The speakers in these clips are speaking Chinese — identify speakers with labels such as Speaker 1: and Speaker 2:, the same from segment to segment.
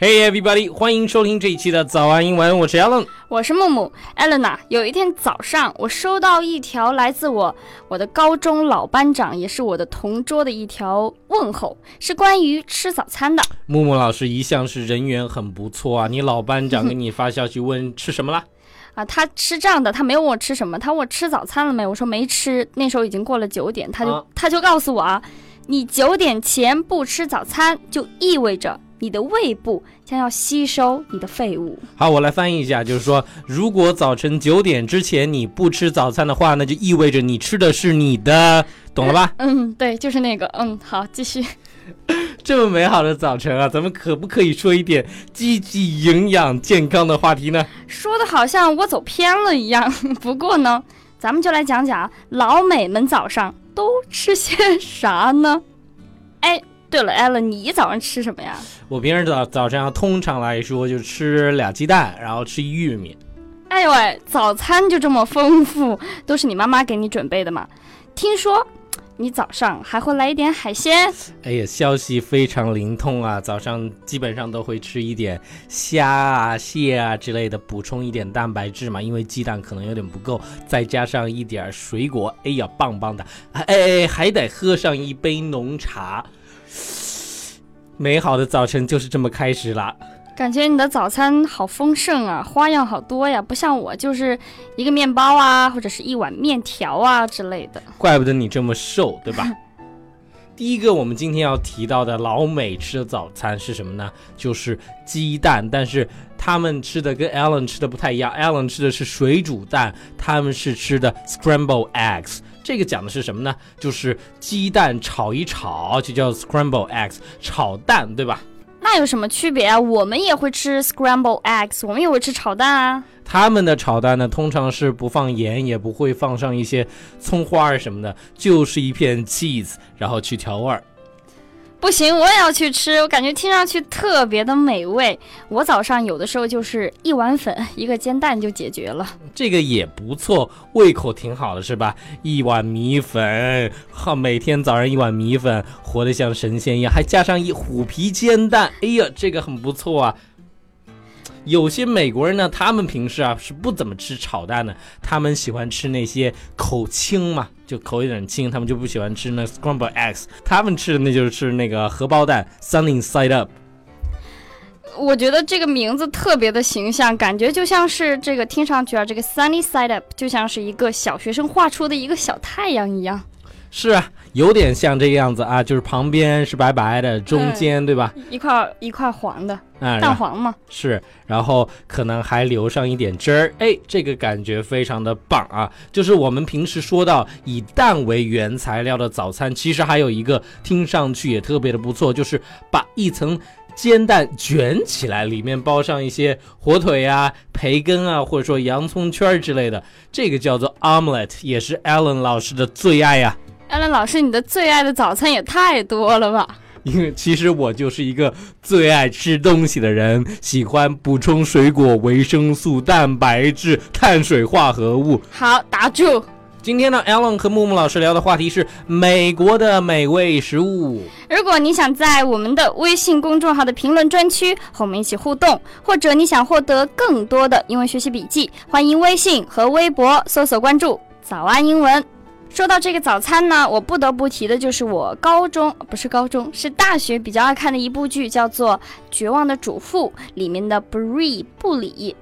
Speaker 1: Hey everybody，欢迎收听这一期的早安英文，我是 Alan，
Speaker 2: 我是木木啊。有一天早上，我收到一条来自我我的高中老班长，也是我的同桌的一条问候，是关于吃早餐的。
Speaker 1: 木木老师一向是人缘很不错啊，你老班长给你发消息问吃什么了？
Speaker 2: 啊，他是这样的，他没有问我吃什么，他问我吃早餐了没？我说没吃，那时候已经过了九点，他就、
Speaker 1: 啊
Speaker 2: 他就告诉我啊，你九点前不吃早餐，就意味着你的胃部将要吸收你的废物。
Speaker 1: 好，我来翻译一下，就是说，如果早晨九点之前你不吃早餐的话，那就意味着你吃的是你的，懂了吧？
Speaker 2: 嗯，对，就是那个，嗯，好，继续。
Speaker 1: 这么美好的早晨啊，咱们可不可以说一点积极、营养、健康的话题呢？
Speaker 2: 说的好像我走偏了一样。不过呢，咱们就来讲讲老美们早上都吃些啥呢？哎，对了，艾伦，你早上吃什么呀？
Speaker 1: 我平时早早上啊通常来说就吃俩鸡蛋，然后吃玉米。
Speaker 2: 哎呦喂，早餐就这么丰富，都是你妈妈给你准备的吗？听说你早上还会来一点海鲜？
Speaker 1: 哎呀，消息非常灵通啊！早上基本上都会吃一点虾啊、蟹啊之类的，补充一点蛋白质嘛。因为鸡蛋可能有点不够，再加上一点水果，哎呀，棒棒的！哎哎，还得喝上一杯浓茶。美好的早晨就是这么开始了。
Speaker 2: 感觉你的早餐好丰盛啊，花样好多呀，不像我就是一个面包啊，或者是一碗面条啊之类的。
Speaker 1: 怪不得你这么瘦，对吧？第一个，我们今天要提到的老美吃的早餐是什么呢？就是鸡蛋，但是他们吃的跟 Alan 吃的不太一样。Alan 吃的是水煮蛋，他们是吃的 scramble eggs。这个讲的是什么呢？就是鸡蛋炒一炒，就叫 scramble eggs，炒蛋，对吧？
Speaker 2: 那有什么区别啊？我们也会吃 scramble eggs，我们也会吃炒蛋啊。
Speaker 1: 他们的炒蛋呢，通常是不放盐，也不会放上一些葱花儿什么的，就是一片 cheese，然后去调味儿。
Speaker 2: 不行，我也要去吃，我感觉听上去特别的美味。我早上有的时候就是一碗粉，一个煎蛋就解决了。
Speaker 1: 这个也不错，胃口挺好的，是吧？一碗米粉，哈，每天早上一碗米粉，活得像神仙一样，还加上一虎皮煎蛋，哎呀，这个很不错啊。有些美国人呢，他们平时啊是不怎么吃炒蛋的，他们喜欢吃那些口清嘛，就口有点轻，他们就不喜欢吃那 scramble eggs，他们吃的那就是吃那个荷包蛋 sunny side up。
Speaker 2: 我觉得这个名字特别的形象，感觉就像是这个听上去啊，这个 sunny side up 就像是一个小学生画出的一个小太阳一样，
Speaker 1: 是啊，有点像这个样子啊，就是旁边是白白的，中间对吧？
Speaker 2: 一块一块黄的
Speaker 1: 啊，
Speaker 2: 蛋黄嘛。
Speaker 1: 是，然后可能还留上一点汁儿，哎，这个感觉非常的棒啊！就是我们平时说到以蛋为原材料的早餐，其实还有一个听上去也特别的不错，就是把一层煎蛋卷起来，里面包上一些火腿啊、培根啊，或者说洋葱圈之类的，这个叫做 omelette，也是 Alan 老师的最爱呀、
Speaker 2: 艾伦老师，你的最爱的早餐也太多了吧？
Speaker 1: 因为其实我就是一个最爱吃东西的人，喜欢补充水果、维生素、蛋白质、碳水化合物。
Speaker 2: 好，打住。
Speaker 1: 今天呢，Alan 和木木老师聊的话题是美国的美味食物。
Speaker 2: 如果你想在我们的微信公众号的评论专区和我们一起互动，或者你想获得更多的英文学习笔记，欢迎微信和微博搜索关注“早安英文”。说到这个早餐呢，我不得不提的就是我高中不是高中是大学比较爱看的一部剧，叫做《绝望的主妇》里面的 Bree 布里。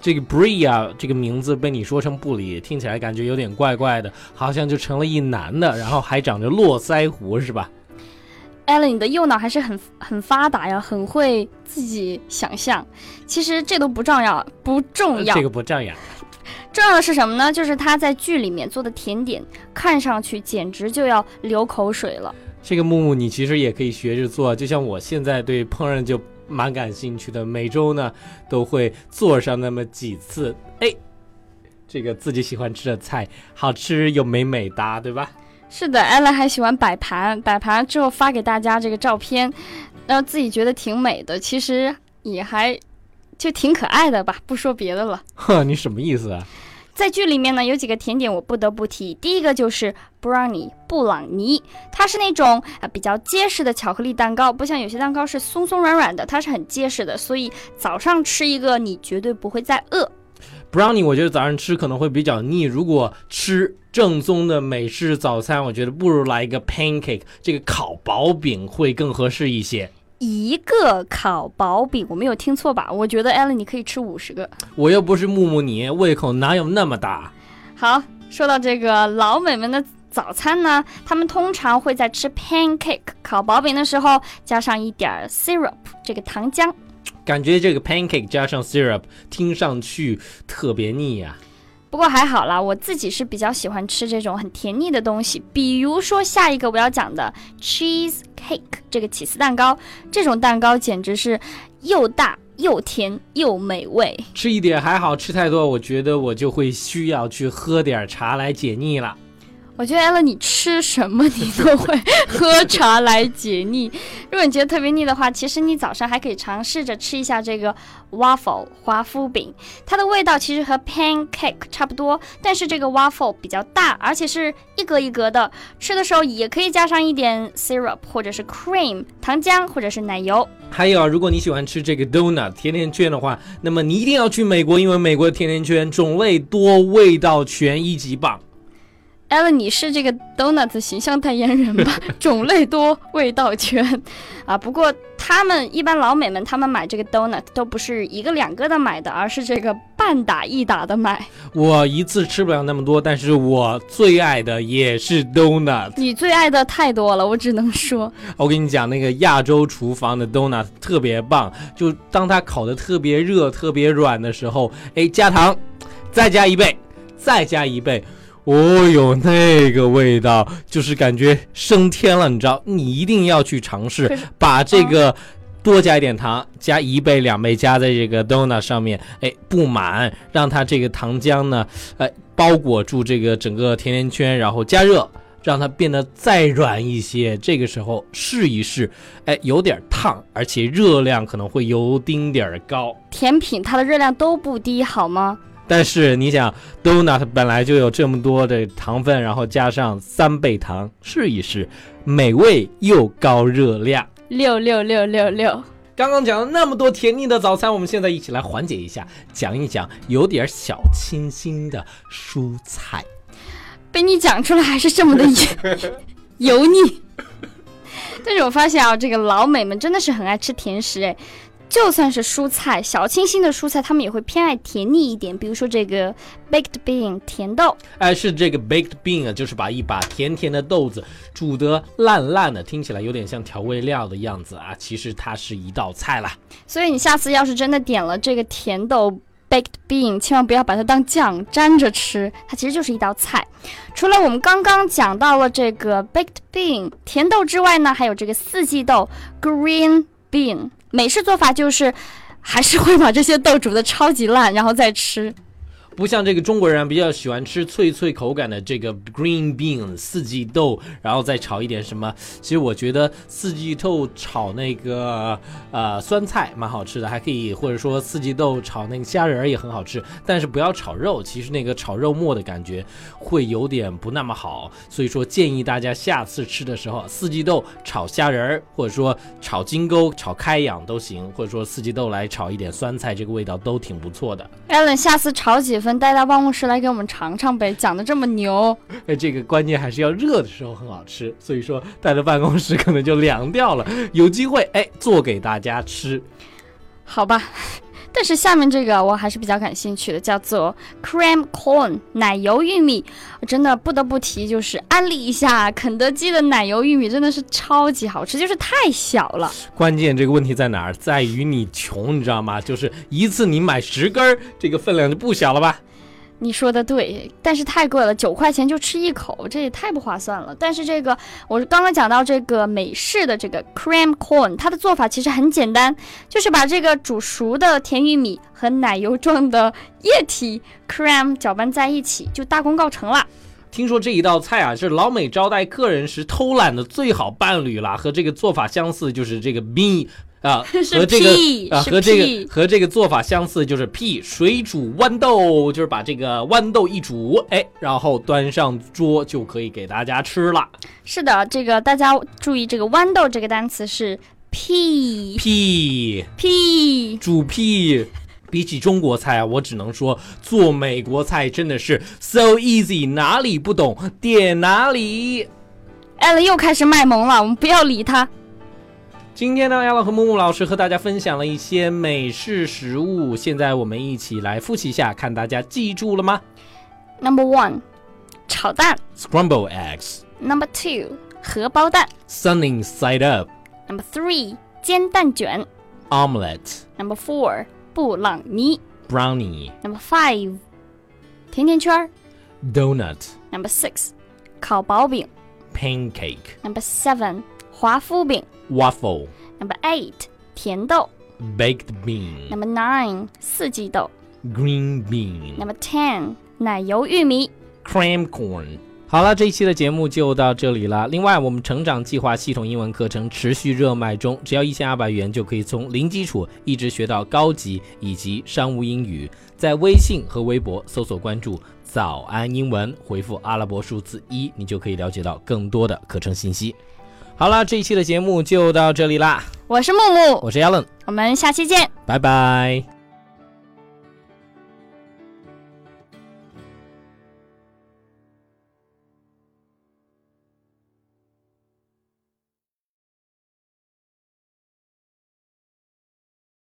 Speaker 1: 这个 Bree 啊，这个名字被你说成布里，听起来感觉有点怪怪的，好像就成了一男的，然后还长着络腮胡，是吧
Speaker 2: ？Allen，你的右脑还是很很发达呀，很会自己想象。其实这都不重要，不重要。
Speaker 1: 这个不这样。
Speaker 2: 重要的是什么呢？就是他在剧里面做的甜点，看上去简直就要流口水了。
Speaker 1: 这个木木你其实也可以学着做，就像我现在对烹饪就蛮感兴趣的，每周呢都会做上那么几次。哎，这个自己喜欢吃的菜，好吃又美美哒，对吧？
Speaker 2: 是的，Allen 还喜欢摆盘，摆盘之后发给大家这个照片，然后自己觉得挺美的，其实也还就挺可爱的吧，不说别的了。
Speaker 1: 呵，你什么意思啊？
Speaker 2: 在剧里面呢，有几个甜点我不得不提。第一个就是 brownie 布朗尼，它是那种啊比较结实的巧克力蛋糕，不像有些蛋糕是松松软软的，它是很结实的，所以早上吃一个你绝对不会再饿。
Speaker 1: brownie 我觉得早上吃可能会比较腻，如果吃正宗的美式早餐，我觉得不如来一个 pancake，这个烤薄饼会更合适一些。
Speaker 2: 一个烤薄饼，我没有听错吧？我觉得艾伦你可以吃五十个。
Speaker 1: 我又不是木木你，胃口哪有那么大？
Speaker 2: 好，说到这个老美们的早餐呢，他们通常会在吃 pancake 烤薄饼的时候加上一点 syrup 这个糖浆。
Speaker 1: 感觉这个 pancake 加上 syrup 听上去特别腻呀。
Speaker 2: 不过还好啦，我自己是比较喜欢吃这种很甜腻的东西，比如说下一个我要讲的 cheese cake 这个起司蛋糕，这种蛋糕简直是又大又甜又美味。
Speaker 1: 吃一点还好，吃太多我觉得我就会需要去喝点茶来解腻了。
Speaker 2: 我觉得艾乐，你吃什么你都会喝茶来解腻。如果你觉得特别腻的话，其实你早上还可以尝试着吃一下这个 waffle 华夫饼，它的味道其实和 pancake 差不多，但是这个 waffle 比较大，而且是一格一格的。吃的时候也可以加上一点 syrup 或者是 cream 糖浆或者是奶油。
Speaker 1: 还有啊，如果你喜欢吃这个 donut 甜甜圈的话，那么你一定要去美国，因为美国的甜甜圈种类多，味道全，一级棒。
Speaker 2: 艾伦，你是这个 donut 形象代言人吧？种类多，味道全，啊！不过他们一般老美们，他们买这个 donut 都不是一个两个的买的，而是这个半打一打的买。
Speaker 1: 我一次吃不了那么多，但是我最爱的也是 donut。
Speaker 2: 你最爱的太多了，我只能说。
Speaker 1: 我跟你讲，那个亚洲厨房的 donut 特别棒，就当它烤的特别热、特别软的时候，哎，加糖，再加一倍，再加一倍。哦哟，那个味道就是感觉升天了，你知道？你一定要去尝试，把这个多加一点糖，加一倍、两倍，加在这个 donut 上面，哎，不满，让它这个糖浆呢，哎，包裹住这个整个甜甜圈，然后加热，让它变得再软一些。这个时候试一试，哎，有点烫，而且热量可能会有丁点儿高。
Speaker 2: 甜品它的热量都不低，好吗？
Speaker 1: 但是你想，donut 本来就有这么多的糖分，然后加上三倍糖，试一试，美味又高热量。
Speaker 2: 六六六六六。
Speaker 1: 刚刚讲了那么多甜腻的早餐，我们现在一起来缓解一下，讲一讲有点小清新的蔬菜。
Speaker 2: 被你讲出来还是这么的油 油腻。但是我发现啊，这个老美们真的是很爱吃甜食哎。就算是蔬菜，小清新的蔬菜，他们也会偏爱甜腻一点。比如说这个 baked bean 甜豆，
Speaker 1: 哎，是这个 baked bean 啊，就是把一把甜甜的豆子煮得烂烂的，听起来有点像调味料的样子啊。其实它是一道菜啦。
Speaker 2: 所以你下次要是真的点了这个甜豆 baked bean，千万不要把它当酱沾着吃，它其实就是一道菜。除了我们刚刚讲到了这个 baked bean 甜豆之外呢，还有这个四季豆 green bean。美式做法就是，还是会把这些豆煮的超级烂，然后再吃。
Speaker 1: 不像这个中国人比较喜欢吃脆脆口感的这个 green bean 四季豆，然后再炒一点什么。其实我觉得四季豆炒那个呃酸菜蛮好吃的，还可以或者说四季豆炒那个虾仁儿也很好吃。但是不要炒肉，其实那个炒肉末的感觉会有点不那么好。所以说建议大家下次吃的时候，四季豆炒虾仁儿，或者说炒金钩、炒开养都行，或者说四季豆来炒一点酸菜，这个味道都挺不错的。
Speaker 2: Allen，下次炒几份。带到办公室来给我们尝尝呗，讲的这么牛。
Speaker 1: 哎，这个关键还是要热的时候很好吃，所以说带到办公室可能就凉掉了。有机会哎，做给大家吃，
Speaker 2: 好吧。但是下面这个我还是比较感兴趣的，叫做 cream corn 奶油玉米。我真的不得不提，就是安利一下肯德基的奶油玉米，真的是超级好吃，就是太小了。
Speaker 1: 关键这个问题在哪儿？在于你穷，你知道吗？就是一次你买十根儿，这个分量就不小了吧？
Speaker 2: 你说的对，但是太贵了，九块钱就吃一口，这也太不划算了。但是这个，我刚刚讲到这个美式的这个 cream corn，它的做法其实很简单，就是把这个煮熟的甜玉米和奶油状的液体 cream 搅拌在一起，就大功告成了。
Speaker 1: 听说这一道菜啊，是老美招待客人时偷懒的最好伴侣了。和这个做法相似，就是这个 bean。啊，和这个啊和这个和这个做法相似，就是屁水煮豌豆，就是把这个豌豆一煮，哎，然后端上桌就可以给大家吃了。
Speaker 2: 是的，这个大家注意，这个豌豆这个单词是屁
Speaker 1: 屁
Speaker 2: 屁。
Speaker 1: 煮屁。比起中国菜啊，我只能说做美国菜真的是 so easy，哪里不懂点哪里。
Speaker 2: 艾伦又开始卖萌了，我们不要理他。
Speaker 1: 今天呢，亚乐和木木老师和大家分享了一些美式食物，现在我们一起来复习一下，看大家记住了吗
Speaker 2: Number one，炒蛋。
Speaker 1: ？Scramble eggs,
Speaker 2: Number two，荷包蛋。
Speaker 1: sunny side up,
Speaker 2: Number three，煎蛋卷。
Speaker 1: omelette,
Speaker 2: Number four，布朗尼。
Speaker 1: brownie,
Speaker 2: Number five，甜甜圈儿。
Speaker 1: donut,
Speaker 2: Number six，烤薄饼。
Speaker 1: pancake,
Speaker 2: Number seven，华夫饼。
Speaker 1: waffle,
Speaker 2: Number eight，甜豆。
Speaker 1: baked bean,
Speaker 2: Number nine，四季豆。
Speaker 1: green bean,
Speaker 2: Number ten，奶油玉米。
Speaker 1: cram corn。 好了，这一期的节目就到这里了。另外，我们成长计划系统英文课程持续热卖中，只要一千二百元就可以从零基础一直学到高级以及商务英语。在微信和微博搜索关注“早安英文”，回复阿拉伯数字一，你就可以了解到更多的课程信息。好了，这一期的节目就到这里啦，
Speaker 2: 我是木木，
Speaker 1: 我是 Allen，
Speaker 2: 我们下期见。
Speaker 1: 拜拜。